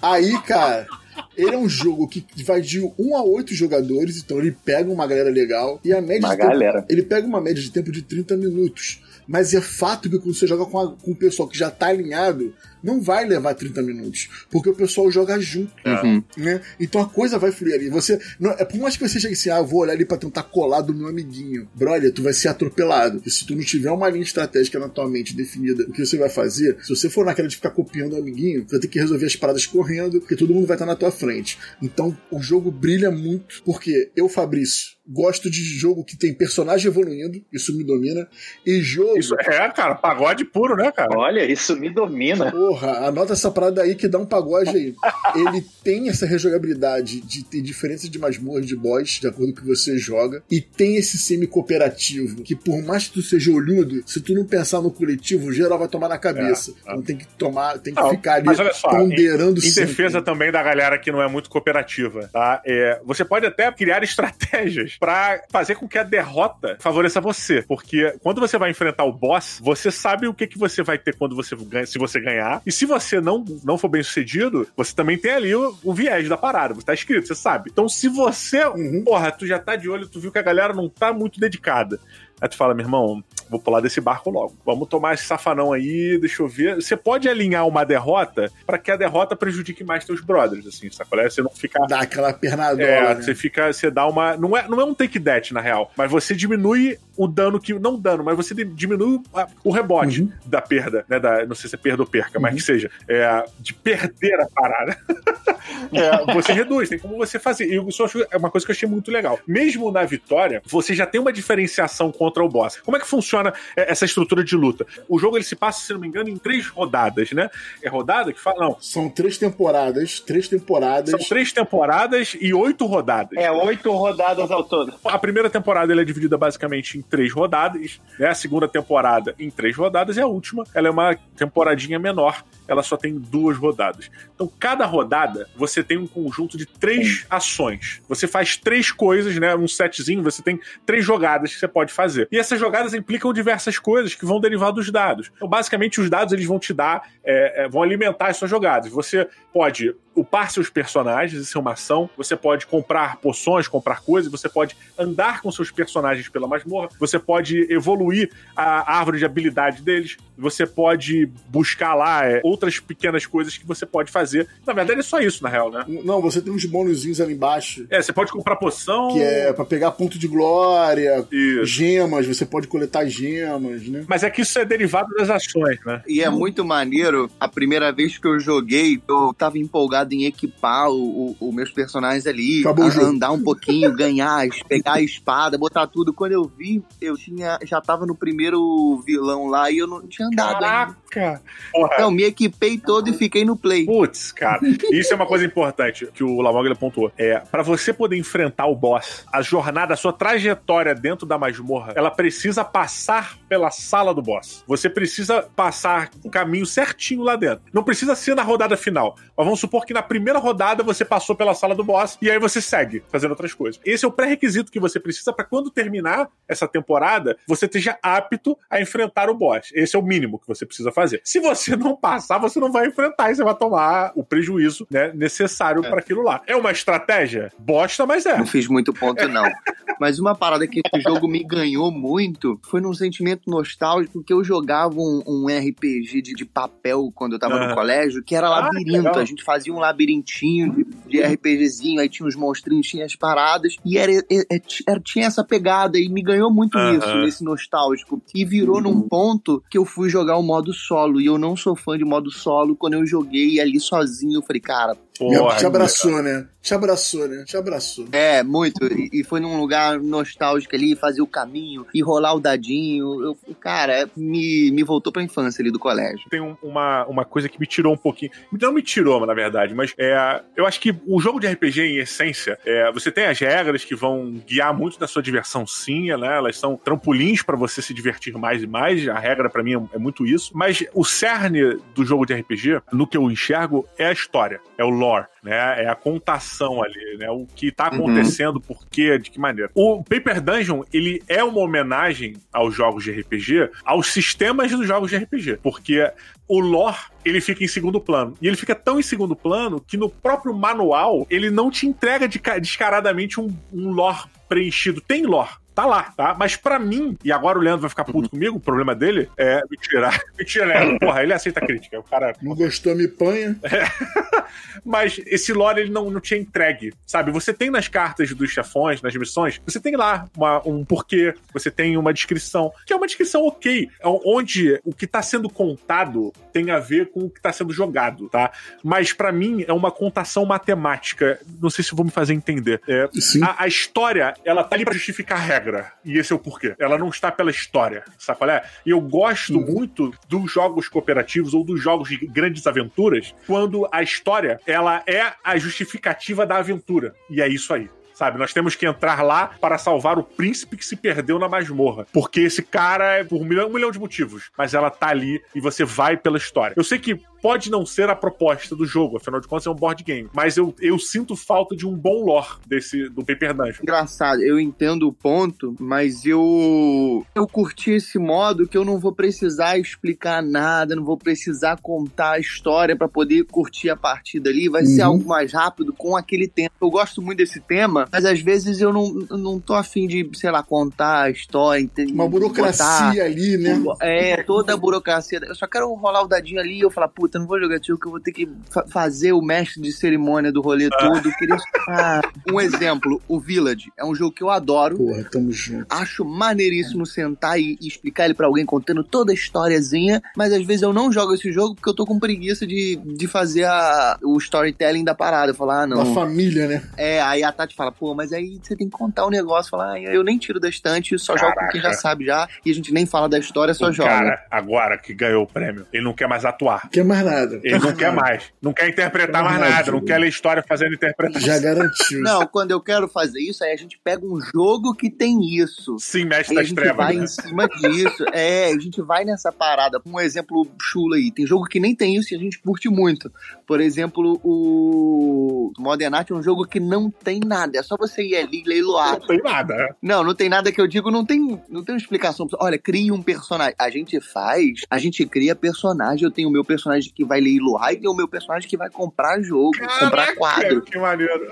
B: Aí, cara. Ele é um jogo que vai de 1 a 8 jogadores, então ele pega uma galera legal. E a média
D: Uma
B: de tempo-
D: galera.
B: ele pega uma média de tempo de 30 minutos. Mas é fato que quando você joga com, a- com o pessoal que já tá alinhado, não vai levar 30 minutos, porque o pessoal joga junto,
C: Uhum.
B: né? Então a coisa vai fluir ali. Você, não, é por mais que você chegue assim, ah, eu vou olhar ali pra tentar colar do meu amiguinho. Brother, tu vai ser atropelado. E se tu não tiver uma linha estratégica na tua mente definida, o que você vai fazer, se você for naquela de ficar copiando o amiguinho, você vai ter que resolver as paradas correndo, porque todo mundo vai estar na tua frente. Então o jogo brilha muito, porque eu, Fabrício, gosto de jogo que tem personagem evoluindo, isso me domina, e jogo.
A: Isso é, cara, pagode puro, né, cara?
D: Olha, isso me domina.
B: Porra, anota essa parada aí que dá um pagode aí. [LAUGHS] Ele tem essa rejogabilidade de ter diferença de masmorras de boss, de acordo com o que você joga, e tem esse semi-cooperativo, que por mais que tu seja olhudo, se tu não pensar no coletivo, geral vai tomar na cabeça.
A: É, é.
B: Então tem que tomar, tem que
A: Não,
B: ficar ali
A: só,
B: ponderando
A: Em
B: sempre.
A: defesa também da galera que não é muito cooperativa, tá? É, você pode até criar estratégias pra fazer com que a derrota favoreça você, porque quando você vai enfrentar o boss, você sabe o que, que você vai ter quando você ganha, se você ganhar, e se você não, não for bem sucedido, você também tem ali o, o viés da parada, você tá escrito, você sabe. Então se você,
B: Uhum.
A: porra, tu já tá de olho, tu viu que a galera não tá muito dedicada, Aí tu fala, meu irmão, vou pular desse barco logo. Vamos tomar esse safanão aí, deixa eu ver. Você pode alinhar uma derrota pra que a derrota prejudique mais teus brothers, assim, sacolé? Você não ficar.
B: Dá aquela pernadola,
A: É,
B: né?
A: você fica, você dá uma. Não é, não é um take that, na real, mas você diminui o dano que. Não dano, mas você diminui o rebote
B: Uhum.
A: da perda, né? Da, não sei se é perda ou perca, mas
B: Uhum.
A: que seja. É, de perder a parada. [LAUGHS] É, você reduz, tem como você fazer. E isso é uma coisa que eu achei muito legal. Mesmo na vitória, você já tem uma diferenciação contra o boss. Como é que funciona é, essa estrutura de luta? O jogo ele se passa, se não me engano, em três rodadas, né? É rodada que fala? Não.
B: São três temporadas, três temporadas.
A: São três temporadas e oito rodadas.
D: É, oito rodadas ao todo.
A: A primeira temporada ela é dividida basicamente em três rodadas, né? A segunda temporada em três rodadas e a última ela é uma temporadinha menor. Ela só tem duas rodadas. Então, cada rodada você tem um conjunto de três ações. Você faz três coisas, né? Um setzinho, você tem três jogadas que você pode fazer. E essas jogadas implicam diversas coisas que vão derivar dos dados. Então, basicamente, os dados eles vão te dar, é, é, vão alimentar as suas jogadas. Você pode upar seus personagens, isso é uma ação. Você pode comprar poções, comprar coisas, você pode andar com seus personagens pela masmorra, você pode evoluir a árvore de habilidade deles, você pode buscar lá é, outras pequenas coisas que você pode fazer. Na verdade, é só isso, na real, né?
B: Não, você tem uns bônusinhos ali embaixo,
A: É, você pode comprar poção.
B: que é pra pegar ponto de glória,
A: Isso.
B: gemas, você pode coletar gemas, né?
A: Mas é que isso é derivado das ações, né?
C: E é muito maneiro. A primeira vez que eu joguei, eu tava empolgado em equipar o, o- os meus personagens ali, a- andar um pouquinho, ganhar, [LAUGHS] pegar a espada, botar tudo. Quando eu vi, eu tinha, já tava no primeiro vilão lá e eu não tinha andado ainda.
A: Caraca! Porra,
C: Não, me equipei todo e fiquei no play.
A: Putz, cara, isso é uma coisa importante que o Lamog pontuou. É, para você poder enfrentar o boss, a jornada, a sua trajetória dentro da masmorra, ela precisa passar pela sala do boss. Você precisa passar o caminho certinho lá dentro. Não precisa ser na rodada final. Mas vamos supor que na primeira rodada você passou pela sala do boss e aí você segue fazendo outras coisas. Esse é o pré-requisito que você precisa para quando terminar essa temporada, você esteja apto a enfrentar o boss. Esse é o mínimo que você precisa fazer. Se você não passar, você não vai enfrentar e você vai tomar o prejuízo né, necessário para aquilo lá. É uma estratégia? Bosta, mas é.
C: Não fiz muito ponto, não. [LAUGHS] Mas uma parada que esse jogo me ganhou muito foi num sentimento nostálgico que eu jogava um, um RPG de, de papel quando eu tava
A: Ah.
C: no colégio, que era
A: Ah,
C: labirinto.
A: legal.
C: a gente fazia um labirintinho de, de RPGzinho, aí tinha os monstrinhos, tinha as paradas, e era, é- é- era- tinha essa pegada, e me ganhou muito
A: Aham.
C: isso, nesse nostálgico. E virou num ponto que eu fui jogar o modo solo, e eu não sou fã de modo solo. Quando eu joguei ali sozinho, eu falei, cara,
A: Porra,
B: te abraçou, né? Te abraçou, né? Te abraçou.
C: É, muito. E, e foi num lugar nostálgico ali, fazer o caminho e rolar o dadinho. Eu, cara, me, me voltou pra infância ali do colégio.
A: tem um- uma, uma coisa que me tirou um pouquinho. Não me tirou, na verdade, mas é, eu acho que o jogo de RPG, em essência, é, você tem as regras que vão guiar muito da sua diversão, sim, né? Elas são trampolins pra você se divertir mais e mais. A regra, pra mim, é, é muito isso. Mas o cerne do jogo de RPG, no que eu enxergo, é a história, é o lore. Né, é a contação ali, né? O que tá
C: Uhum.
A: acontecendo, por quê, de que maneira. O Paper Dungeon, ele é uma homenagem aos jogos de RPG, aos sistemas dos jogos de RPG, porque o lore ele fica em segundo plano. E ele fica tão em segundo plano que no próprio manual ele não te entrega de ca- descaradamente um, um lore preenchido. Tem lore. Tá lá, tá? Mas pra mim, e agora o Leandro vai ficar puto comigo, o problema dele é me tirar. [LAUGHS] Mentira, Leandro. Porra, ele aceita crítica. O cara.
B: Não gostou, me panha. [LAUGHS]
A: Mas esse lore ele não, não tinha entregue, sabe? Você tem nas cartas dos chefões, nas missões, você tem lá uma- um porquê, você tem uma descrição, que é uma descrição ok, é onde o que tá sendo contado tem a ver com o que tá sendo jogado, tá? Mas pra mim é uma contação matemática. Não sei se vou me fazer entender. É,
B: Sim.
A: a, a história, ela tá ali pra justificar a regra. E esse é o porquê. Ela não está pela história, sabe qual é? E eu gosto muito dos jogos cooperativos ou dos jogos de grandes aventuras, quando a história, ela é a justificativa da aventura. E é isso aí. Sabe, nós temos que entrar lá para salvar o príncipe que se perdeu na masmorra. Porque esse cara é por um milhão, um milhão de motivos. Mas ela tá ali e você vai pela história. Eu sei que pode não ser a proposta do jogo, afinal de contas é um board game. Mas eu, eu sinto falta de um bom lore desse, do Paper Dungeon.
C: Engraçado, eu entendo o ponto, mas eu eu curti esse modo que eu não vou precisar explicar nada, não vou precisar contar a história pra poder curtir a partida ali, vai ser
B: Uhum.
C: algo mais rápido com aquele tempo. Eu gosto muito desse tema, mas às vezes eu não, não tô afim de, sei lá, contar a história, ente-
B: Uma burocracia
C: botar-
B: ali, né?
C: É, toda a burocracia. Eu só quero rolar o dadinho ali e eu falar, puta, não vou jogar tio, que eu vou ter que fa- fazer o mestre de cerimônia do rolê todo. Eu Queria... Ah, [LAUGHS] um exemplo, o Village. É um jogo que eu adoro.
B: Porra, tamo junto.
C: Acho maneiríssimo sentar e, e explicar ele pra alguém contando toda a historiazinha, mas às vezes eu não jogo esse jogo porque eu tô com preguiça de, de fazer a, o storytelling da parada. Eu falar, ah,
B: Da
C: não.
B: família, né?
C: É, aí a Tati fala, pô, mas aí você tem que contar o negócio. Falar, ah, eu nem tiro da estante, só jogo com quem já
A: Caraca.
C: sabe já, e a gente nem fala da história, só
A: o
C: joga.
A: cara, agora que ganhou o prêmio, ele não quer mais atuar.
B: Quer mais nada.
A: Ele não quer mais. Não quer interpretar mais nada. Não quer ler história fazendo interpretação.
B: Já garantiu.
C: Não, quando eu quero fazer isso, aí a gente pega um jogo que tem isso.
A: Sim, mestre
C: Aí a
A: das
C: gente
A: trevas.
C: vai
A: né?
C: em cima disso. É, a gente vai nessa parada. Um exemplo chulo aí. Tem jogo que nem tem isso e a gente curte muito. Por exemplo, o Modern Art é um jogo que não tem nada. É só você ir ali e leiloar.
A: Não tem nada. né?
C: Não, não tem nada que eu digo, não tem, não tem uma explicação. Olha, crie um personagem. A gente faz, a gente cria personagem. Eu tenho o meu personagem que vai leiloar e tem o meu personagem que vai comprar jogo, comprar quadro.
A: Que maneiro.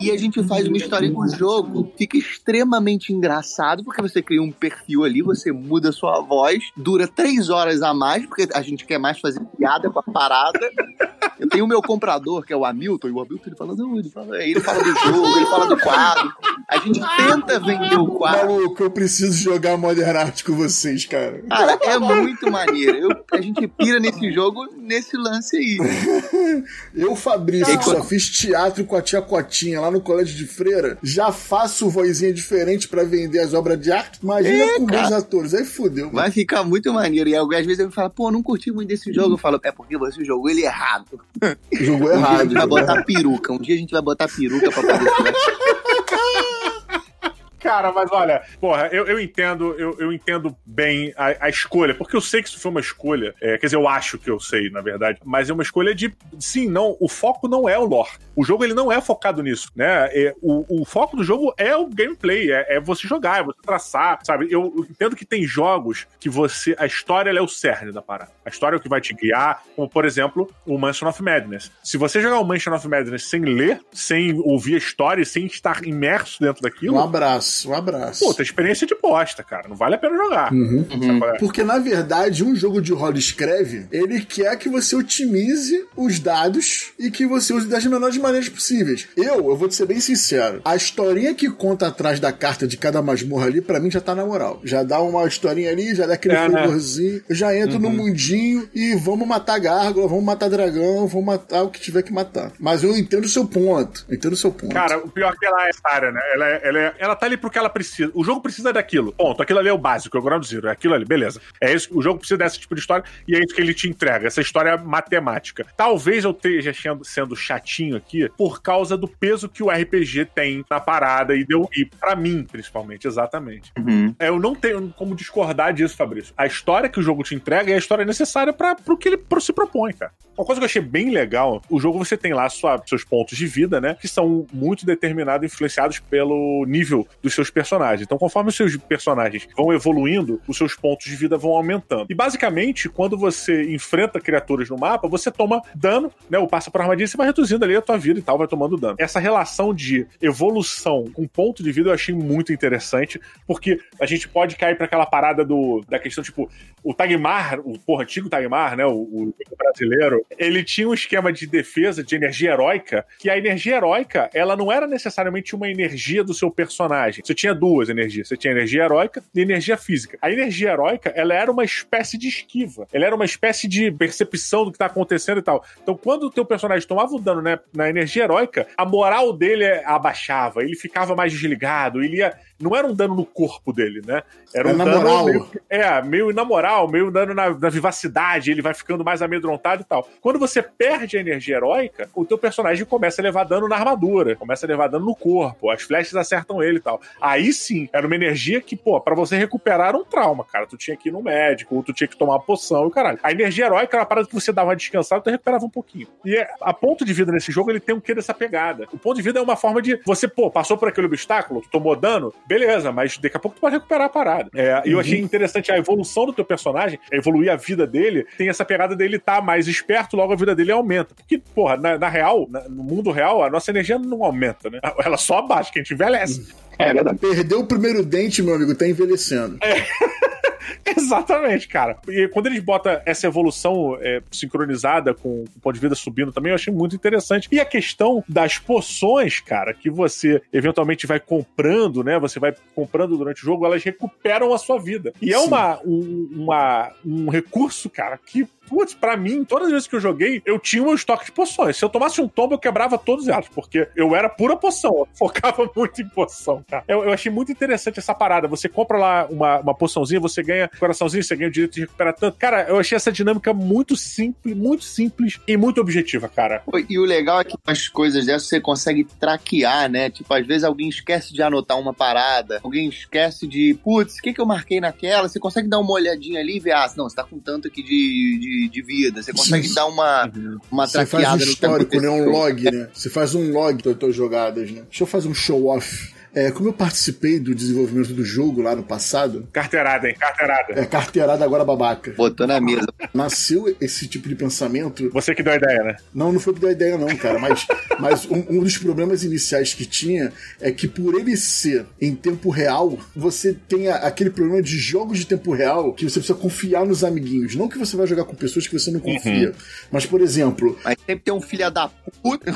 C: E a gente faz uma história com o jogo, fica extremamente engraçado, porque você cria um perfil ali, você muda sua voz, dura três horas a mais, porque a gente quer mais fazer piada com a parada. Eu tenho o meu comprador, que é o Hamilton, e o Hamilton ele fala, não, ele fala, ele fala do jogo, ele fala do quadro. A gente tenta vender o quadro.
B: Maluco, eu preciso jogar Modern Art com vocês, cara.
C: Cara, é muito maneiro. Eu- a gente pira nesse jogo, nesse lance aí. [LAUGHS]
B: Eu, Fabrício,
C: Não.
B: que só fiz teatro com a tia Cotinha lá no colégio de freira, já faço vozinha diferente pra vender as obras de arte. Imagina
C: É,
B: com meus atores. Aí fudeu. mano.
C: Vai ficar muito maneiro. E algumas vezes eu falo, pô, não curti muito desse jogo. Eu falo, é porque você jogou ele errado.
B: Jogou
C: Um dia a
B: errado.
C: gente vai botar peruca. Um dia a gente vai botar peruca pra poder. [LAUGHS]
A: Cara, mas olha, porra, eu, eu entendo, eu, eu entendo bem a, a escolha, porque eu sei que isso foi uma escolha. é, quer dizer, eu acho que eu sei, na verdade, mas é uma escolha de. Sim, não, o foco não é o lore. O jogo ele não é focado nisso, né? É, o, o foco do jogo é o gameplay, é, é você jogar, é você traçar, sabe? Eu, entendo que tem jogos que você. A história é o cerne da parada. A história é o que vai te guiar, como por exemplo, o Mansion of Madness. Se você jogar o Mansion of Madness sem ler, sem ouvir a história sem estar imerso dentro daquilo.
B: Um abraço, um abraço.
A: Puta, experiência de bosta, cara. Não vale a pena jogar.
B: Uhum.
A: É?
B: Porque, na verdade, um jogo de roda escreve, ele quer que você otimize os dados e que você use das menores maneiras possíveis. Eu, eu vou te ser bem sincero, a historinha que conta atrás da carta de cada masmorra ali, pra mim já tá na moral. Já dá uma historinha ali, já dá aquele
A: É, né?
B: fervorzinho, eu já entro no mundinho e vamos matar gárgula, vamos matar dragão, vamos matar o que tiver que matar. Mas eu entendo o seu ponto, entendo o seu ponto.
A: Cara, o pior é que ela é essa área, né? Ela, é- ela, é- ela tá ali porque ela precisa. O jogo precisa daquilo. Ponto. Aquilo ali é o básico, é o ground zero. É aquilo ali, beleza. É isso. O jogo precisa desse tipo de história e é isso que ele te entrega. Essa história matemática. Talvez eu esteja sendo, chatinho aqui por causa do peso que o RPG tem na parada e deu. E pra mim, principalmente, exatamente. É, Eu não tenho como discordar disso, Fabrício. A história que o jogo te entrega é a história necessária para pro que ele pro- se propõe, cara. Uma coisa que eu achei bem legal, o jogo você tem lá sua- seus pontos de vida, né? Que são muito determinados, influenciados pelo nível dos seus personagens. Então, conforme os seus personagens vão evoluindo, os seus pontos de vida vão aumentando. E basicamente, quando você enfrenta criaturas no mapa, você toma dano, né? O passa por armadilha, você vai reduzindo ali a tua vida e tal, vai tomando dano. Essa relação de evolução com ponto de vida eu achei muito interessante, porque a gente pode cair para aquela parada do, da questão, tipo, o Tagmar, o porra, antigo Tagmar, né? O, o brasileiro, ele tinha um esquema de defesa, de energia heróica, que a energia heróica, ela não era necessariamente uma energia do seu personagem. Você tinha duas energias. Você tinha energia heróica e energia física. A energia heróica, ela era uma espécie de esquiva. Ela era uma espécie de percepção do que tá acontecendo e tal. Então, quando o teu personagem tomava o dano né, na energia heróica, a moral dele abaixava, ele ficava mais desligado, ele ia não era um dano no corpo dele, né? Era
B: é
A: um dano
B: moral.
A: Meio, é, meio na moral, meio dano na, na, vivacidade, ele vai ficando mais amedrontado e tal. Quando você perde a energia heróica, o teu personagem começa a levar dano na armadura, começa a levar dano no corpo, as flechas acertam ele e tal. Aí sim, era uma energia que, pô, para você recuperar era um trauma, cara. Tu tinha que ir no médico, ou tu tinha que tomar uma poção e caralho. A energia heróica era uma parada que você dava uma descansada e tu recuperava um pouquinho. E é, a ponto de vida nesse jogo, ele tem um quê dessa pegada. O ponto de vida é uma forma de você, pô, passou por aquele obstáculo, tu tomou dano, beleza, mas daqui a pouco tu pode recuperar a parada. É, E eu achei interessante a evolução do teu personagem, evoluir a vida dele, tem essa pegada dele estar tá mais esperto, logo a vida dele aumenta. Porque, porra, na, na real, na, no mundo real, a nossa energia não aumenta, né? [LAUGHS] Ela só abaixa, que a gente envelhece.
D: É verdade.
B: Perdeu o primeiro dente, meu amigo, tá envelhecendo.
A: É. [LAUGHS] Exatamente, cara. E quando eles botam essa evolução é, sincronizada com o ponto de vida subindo também, eu achei muito interessante. E a questão das poções, cara, que você eventualmente vai comprando, né? Você vai comprando durante o jogo, elas recuperam a sua vida. E é uma, um, uma, um recurso, cara, que putz, pra mim, todas as vezes que eu joguei, eu tinha um estoque de poções. Se eu tomasse um tombo, eu quebrava todos elas, porque eu era pura poção. Eu [LAUGHS] focava muito em poção, cara. Eu, eu achei muito interessante essa parada. Você compra lá uma, uma poçãozinha, você ganha coraçãozinho, você ganha o direito de recuperar tanto. Cara, eu achei essa dinâmica muito simples, muito simples e muito objetiva, cara.
C: E o legal é que as coisas dessas você consegue traquear, né? Tipo, às vezes alguém esquece de anotar uma parada, alguém esquece de, putz, o que, que eu marquei naquela? Você consegue dar uma olhadinha ali e ver, ah, não, você tá com tanto aqui de, de de, vida. Você consegue dar uma, uma
B: Você faz um histórico, né? Um log, né? Você faz um log das tuas jogadas, né? Deixa eu fazer um show off. É, como eu participei do desenvolvimento do jogo lá no passado.
A: Carteirada, hein? Carteirada.
B: É, carteirada agora babaca.
C: Botou na mesa.
B: Nasceu esse tipo de pensamento.
A: Você que deu a ideia, né?
B: Não, não foi que deu a ideia, não, cara. Mas, [LAUGHS] mas um, um, dos problemas iniciais que tinha é que por ele ser em tempo real, você tem aquele problema de jogos de tempo real que você precisa confiar nos amiguinhos. Não que você vai jogar com pessoas que você não confia. Uhum. Mas, por exemplo.
C: Mas sempre tem um filho da puta.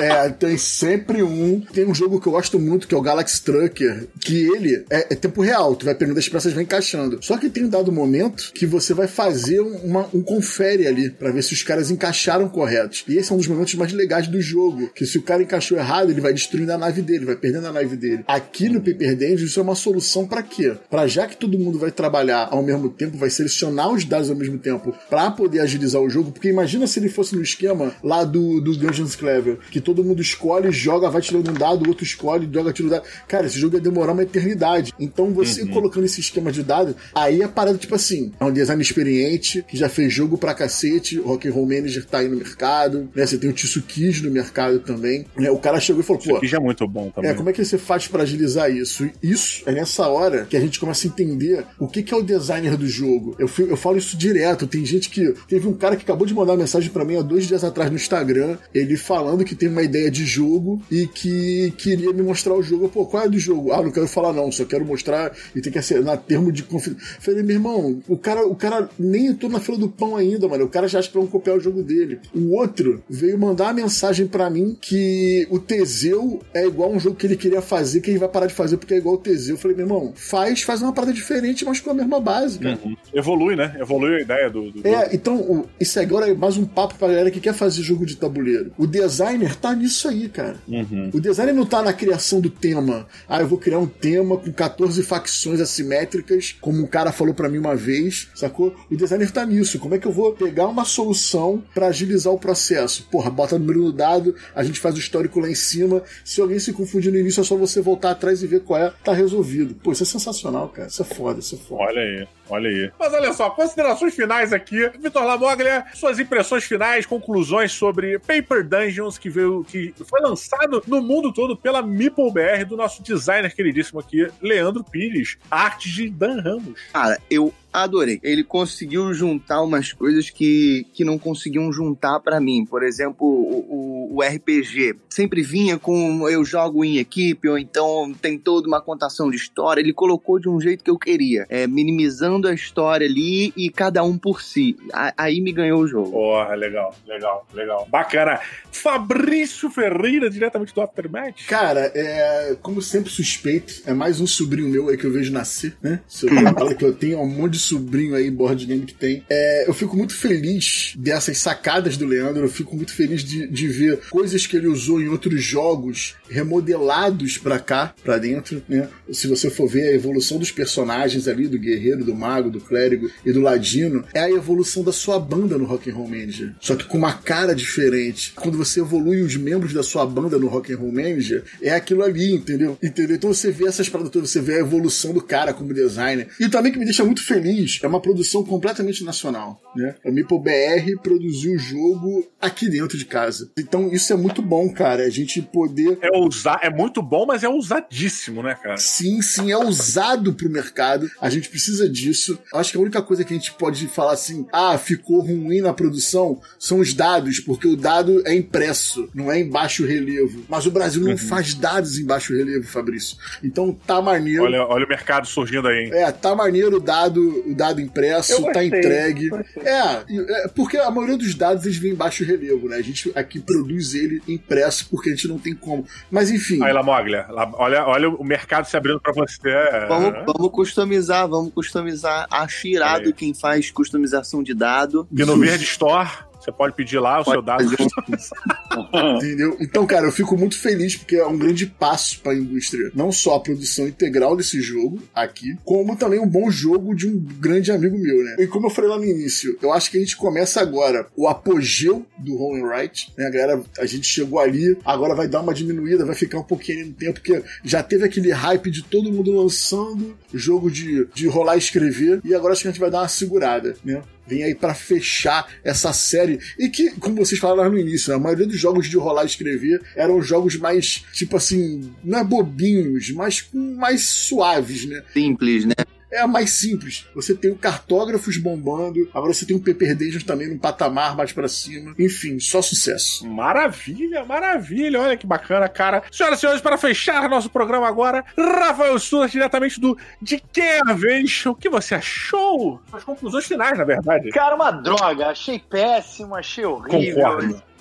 B: é, tem sempre um. Tem um jogo que eu gosto muito que é o Galaxy Trucker, que ele é, é, tempo real, tu vai pegando as peças e vai encaixando. Só que tem um dado momento que você vai fazer uma, um confere ali, para ver se os caras encaixaram corretos. E esse é um dos momentos mais legais do jogo, que se o cara encaixou errado, ele vai destruindo a nave dele, vai perdendo a nave dele. Aqui no Paper Dungeon, isso é uma solução para quê? Para já que todo mundo vai trabalhar ao mesmo tempo, vai selecionar os dados ao mesmo tempo, para poder agilizar o jogo, porque imagina se ele fosse no esquema lá do, do Dungeons Clever, que todo mundo escolhe, joga, vai tirando um dado, o outro escolhe, joga, Cara, esse jogo ia demorar uma eternidade. Então você uhum. colocando esse esquema de dado, aí a parada, tipo assim, é um design experiente, que já fez jogo pra cacete, o Rock Roll Manager tá aí no mercado, né? Você tem o Tsukiji no mercado também. Né? O cara chegou e falou, pô.
A: Tsukiji é muito bom também.
B: É, como é que você faz para agilizar isso? Isso é nessa hora que a gente começa a entender o que, que é o designer do jogo. Eu, eu falo isso direto. Tem gente que. Teve um cara que acabou de mandar uma mensagem para mim há dois dias atrás no Instagram, ele falando que tem uma ideia de jogo e que queria me mostrar o jogo. Pô, qual é do jogo? Ah, não quero falar não, só quero mostrar e tem que assinar termo de confiança. Falei, meu irmão, o cara, o cara nem entrou na fila do pão ainda, mano. O cara já não copiar o jogo dele. O outro veio mandar uma mensagem para mim que o Teseu é igual um jogo que ele queria fazer, que ele vai parar de fazer porque é igual o Teseu. Eu falei, meu irmão, faz, faz uma parada diferente, mas com a mesma base, cara.
A: Uhum. Evolui, né? Evolui a ideia do. do
B: é, então, o, isso agora é mais um papo pra galera que quer fazer jogo de tabuleiro. O designer tá nisso aí, cara.
A: Uhum.
B: O designer não tá na criação do tema. Ah, eu vou criar um tema com 14 facções assimétricas, como um cara falou para mim uma vez, sacou? O designer tá nisso. Como é que eu vou pegar uma solução para agilizar o processo? Porra, bota o número no dado, a gente faz o histórico lá em cima. Se alguém se confundir no início, é só você voltar atrás e ver qual é. Tá resolvido. Pô, isso é sensacional, cara. Isso é foda, isso é foda.
A: Olha aí. Olha aí. Mas olha só, considerações finais aqui. Vitor Lamoglia, suas impressões finais, conclusões sobre Paper Dungeon Dragons, que veio, que foi lançado no mundo todo pela Meeple do nosso designer queridíssimo aqui, Leandro Pires, arte de Dan Ramos.
C: Cara, eu adorei. Ele conseguiu juntar umas coisas que, que não conseguiam juntar para mim. Por exemplo, o, o, o, RPG. Sempre vinha com eu jogo em equipe, ou então tem toda uma contação de história. Ele colocou de um jeito que eu queria, é, minimizando a história ali e cada um por si. A, aí me ganhou o jogo.
A: Porra, legal, legal, legal. Bacana. Fabrício Ferreira, diretamente do Aftermath.
B: Cara, é, como sempre suspeito, é mais um sobrinho meu aí que eu vejo nascer, né? [LAUGHS] Falo que eu tenho um monte de sobrinho aí, board game que tem. É, eu fico muito feliz dessas sacadas do Leandro, eu fico muito feliz de, de ver coisas que ele usou em outros jogos remodelados para cá, para dentro, né? Se você for ver a evolução dos personagens ali, do guerreiro, do mago, do clérigo e do ladino, é a evolução da sua banda no Rock and Roll Manager. Só que com uma cara diferente. Quando você evolui os membros da sua banda no Rock and Roll Manager, é aquilo ali, entendeu? Entendeu? Então você vê essas paradas todas, você vê a evolução do cara como designer. E também que me deixa muito feliz é uma produção completamente nacional, né? A Meeple BR produziu o jogo aqui dentro de casa. Então isso é muito bom, cara. A gente poder.
A: É, usar, é muito bom, mas é usadíssimo, né, cara?
B: Sim, sim, é usado pro mercado. A gente precisa disso. Acho que a única coisa que a gente pode falar assim, ah, ficou ruim na produção, são os dados, porque o dado é impresso, não é em baixo relevo. Mas o Brasil não uhum. faz dados em baixo relevo, Fabrício. Então tá maneiro.
A: Olha, olha o mercado surgindo aí, hein?
B: É, tá maneiro o dado o dado impresso, gostei, tá entregue. É, é, porque a maioria dos dados eles vêm em baixo relevo, né? A gente aqui produz ele impresso porque a gente não tem como. Mas enfim.
A: Aí, Lamoglia, olha, olha o mercado se abrindo pra você.
C: Vamos, vamos customizar, vamos customizar. Acho irado quem faz customização de dado.
A: E no Verde Store você pode pedir lá o pode seu dado. [LAUGHS]
B: Entendeu? Então, cara, eu fico muito feliz porque é um grande passo para a indústria. Não só a produção integral desse jogo aqui, como também um bom jogo de um grande amigo meu, né? E como eu falei lá no início, eu acho que a gente começa agora o apogeu do Home Right, né? A galera, a gente chegou ali, agora vai dar uma diminuída, vai ficar um pouquinho no tempo, porque já teve aquele hype de todo mundo lançando jogo de, de rolar e escrever, e agora acho que a gente vai dar uma segurada, né? Vem aí para fechar essa série. E que, como vocês falaram no início, né, a maioria dos jogos de rolar e escrever eram jogos mais, tipo assim, não é bobinhos, mas mais suaves, né?
C: Simples, né?
B: É a mais simples. Você tem o cartógrafos bombando, agora você tem o Paper Dungeons também num patamar mais para cima. Enfim, só sucesso.
A: Maravilha, maravilha. Olha que bacana, cara. Senhoras e senhores, para fechar nosso programa agora, Rafael Sulas, diretamente do De Que a Vez, o que você achou? Suas conclusões finais, na verdade.
D: Cara, uma droga. Achei péssimo, achei horrível.
A: Concordo.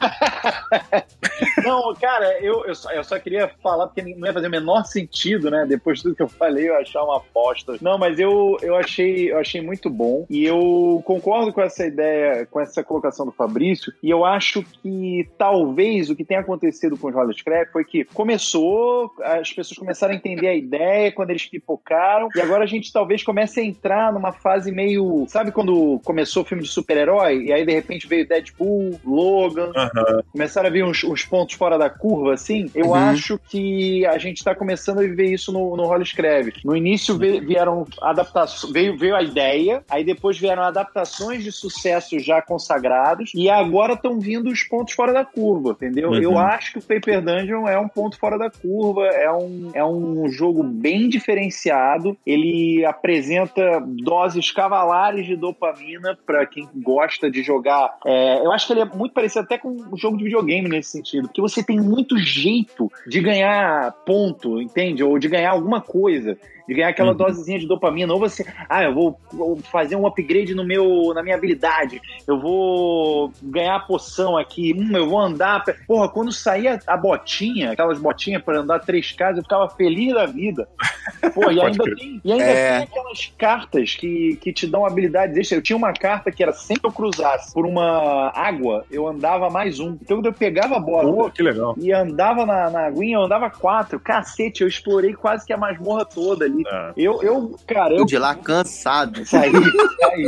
A: [LAUGHS]
D: não, cara, eu, eu, só, eu só queria falar porque não ia fazer o menor sentido, né? Depois de tudo que eu falei, eu achar uma aposta. Não, mas eu, eu, achei, eu achei muito bom. E eu concordo com essa ideia, com essa colocação do Fabrício. E eu acho que talvez o que tenha acontecido com os Roller Scrap foi que começou, as pessoas começaram a entender a ideia quando eles pipocaram. E agora a gente talvez comece a entrar numa fase meio. Sabe quando começou o filme de super-herói? E aí de repente veio Deadpool, Logan Logan, uhum. começaram a vir uns, uns, pontos fora da curva, assim, eu uhum. acho que a gente tá começando a viver isso no, no Holly Escreve. No início vieram adaptações, veio, veio a ideia, aí depois vieram adaptações de sucesso já consagrados, e agora estão vindo os pontos fora da curva, entendeu? Uhum. Eu acho que o Paper Dungeon é um ponto fora da curva, é um, é um jogo bem diferenciado, ele apresenta doses cavalares de dopamina para quem gosta de jogar. É, eu acho que ele é muito parecido até com um jogo de videogame nesse sentido, porque você tem muito jeito de ganhar ponto, entende? Ou de ganhar alguma coisa de ganhar aquela uhum. dosezinha de dopamina. Ou você, ah, eu vou, vou, fazer um upgrade no meu, na minha habilidade, eu vou ganhar a poção aqui, hum, eu vou andar. Porra, quando saía a botinha, aquelas botinhas para andar três casas, eu ficava feliz da vida. Pô, e [LAUGHS] ainda, tem, e ainda é. tem aquelas cartas que, que te dão habilidades extras. Eu tinha uma carta que era sempre que eu cruzasse por uma água, eu andava mais um. Então eu pegava a bola
A: Pô, que legal.
D: e andava na, na aguinha, eu andava quatro. Cacete, eu explorei quase que a masmorra toda ali saí.
A: Ah.
D: Eu, eu, cara, eu
C: de lá cansado. [LAUGHS]
D: saí, saí.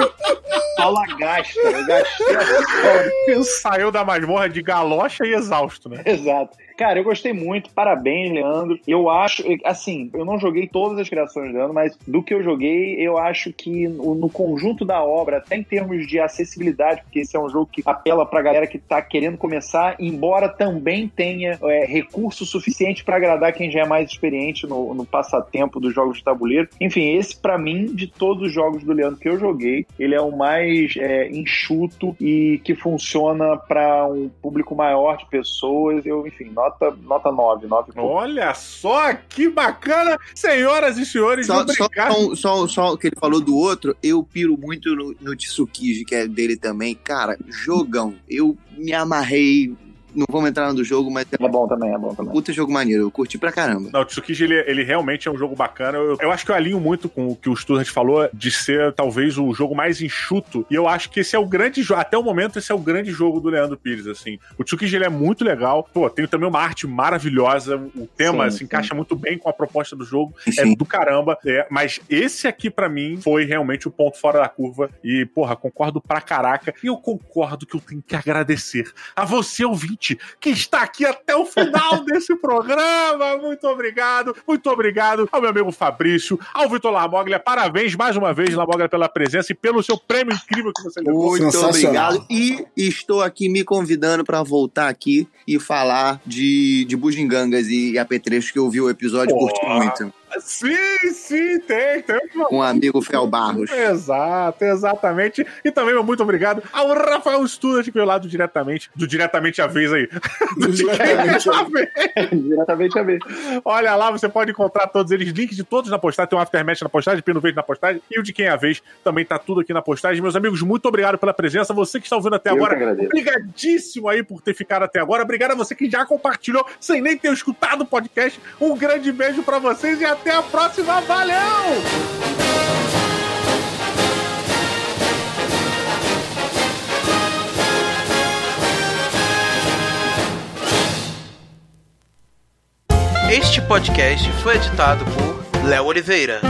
D: Aula gasta, eu gastei. [LAUGHS]
A: Saiu da masmorra de galocha e exausto, né?
D: Exato. Cara, eu gostei muito, parabéns, Leandro. Eu acho, assim, eu não joguei todas as criações do Leandro, mas do que eu joguei, eu acho que no, conjunto da obra, até em termos de acessibilidade, porque esse é um jogo que apela pra galera que tá querendo começar, embora também tenha é, recurso suficiente pra agradar quem já é mais experiente no, no passatempo dos jogos de tabuleiro. Enfim, esse pra mim, de todos os jogos do Leandro que eu joguei, ele é o mais é, enxuto e que funciona pra um público maior de pessoas. Eu, enfim, nota, nota 9, 9 e pouco.
A: Olha só que bacana, senhoras e senhores.
C: Só, só, só, só, só que ele falou do outro, eu piro muito no, no Tsukiji, que é dele também. Cara, jogão. Eu me amarrei. Não vamos entrar no do jogo, mas é
D: É bom também, é bom também.
C: puta jogo maneiro. Eu curti pra caramba.
A: Não, o Tsukiji, ele, ele realmente é um jogo bacana. Eu, eu acho que eu alinho muito com o que o Student falou de ser talvez o jogo mais enxuto. E eu acho que esse é o grande jogo. Até o momento, esse é o grande jogo do Leandro Pires, assim. O Tsukiji, ele é muito legal. Pô, tem também uma arte maravilhosa. O tema
D: Sim,
A: se
D: sim.
A: encaixa muito bem com a proposta do jogo. É
C: Sim.
A: do caramba. É, mas esse aqui, pra mim, foi realmente o ponto fora da curva. E, porra, concordo pra caraca. E eu concordo que eu tenho que agradecer a você, ouvinte, que está aqui até o final [LAUGHS] desse programa. Muito obrigado. Muito obrigado ao meu amigo Fabrício, ao Vitor Lamoglia. Parabéns mais uma vez, Lamoglia, pela presença e pelo seu prêmio incrível que você levou.
C: Muito obrigado. E estou aqui me convidando pra voltar aqui e falar de, de bugigangas e apetrechos que eu vi o episódio e curti
A: Porra.
C: muito.
A: Sim, sim, tem, tem.
C: O amigo Fel Barros.
A: Exato, exatamente. E também meu muito obrigado ao Rafael Student, que veio lá do diretamente, do diretamente a vez aí. [LAUGHS] Do
B: Diretamente a
A: vez.
D: Diretamente a ver.
A: Olha lá, você pode encontrar todos eles, links de todos na postagem, tem um aftermatch na postagem, pino verde na postagem, e o de quem é a vez também tá tudo aqui na postagem. Meus amigos, muito obrigado pela presença. Você que está ouvindo até
D: Eu
A: agora, obrigadíssimo aí por ter ficado até agora. Obrigado a você que já compartilhou sem nem ter escutado o podcast. Um grande beijo pra vocês e até a próxima. Valeu!
E: Este podcast foi editado por Léo Oliveira.